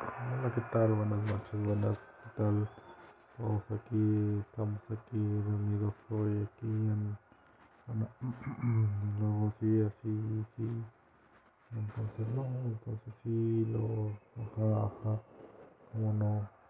Hola, ¿qué tal? Buenas noches, buenas, ¿qué tal? Todos aquí, estamos aquí reunidos hoy, aquí en, bueno, luego sí, así, sí, entonces no, entonces sí, luego, ajá, ajá,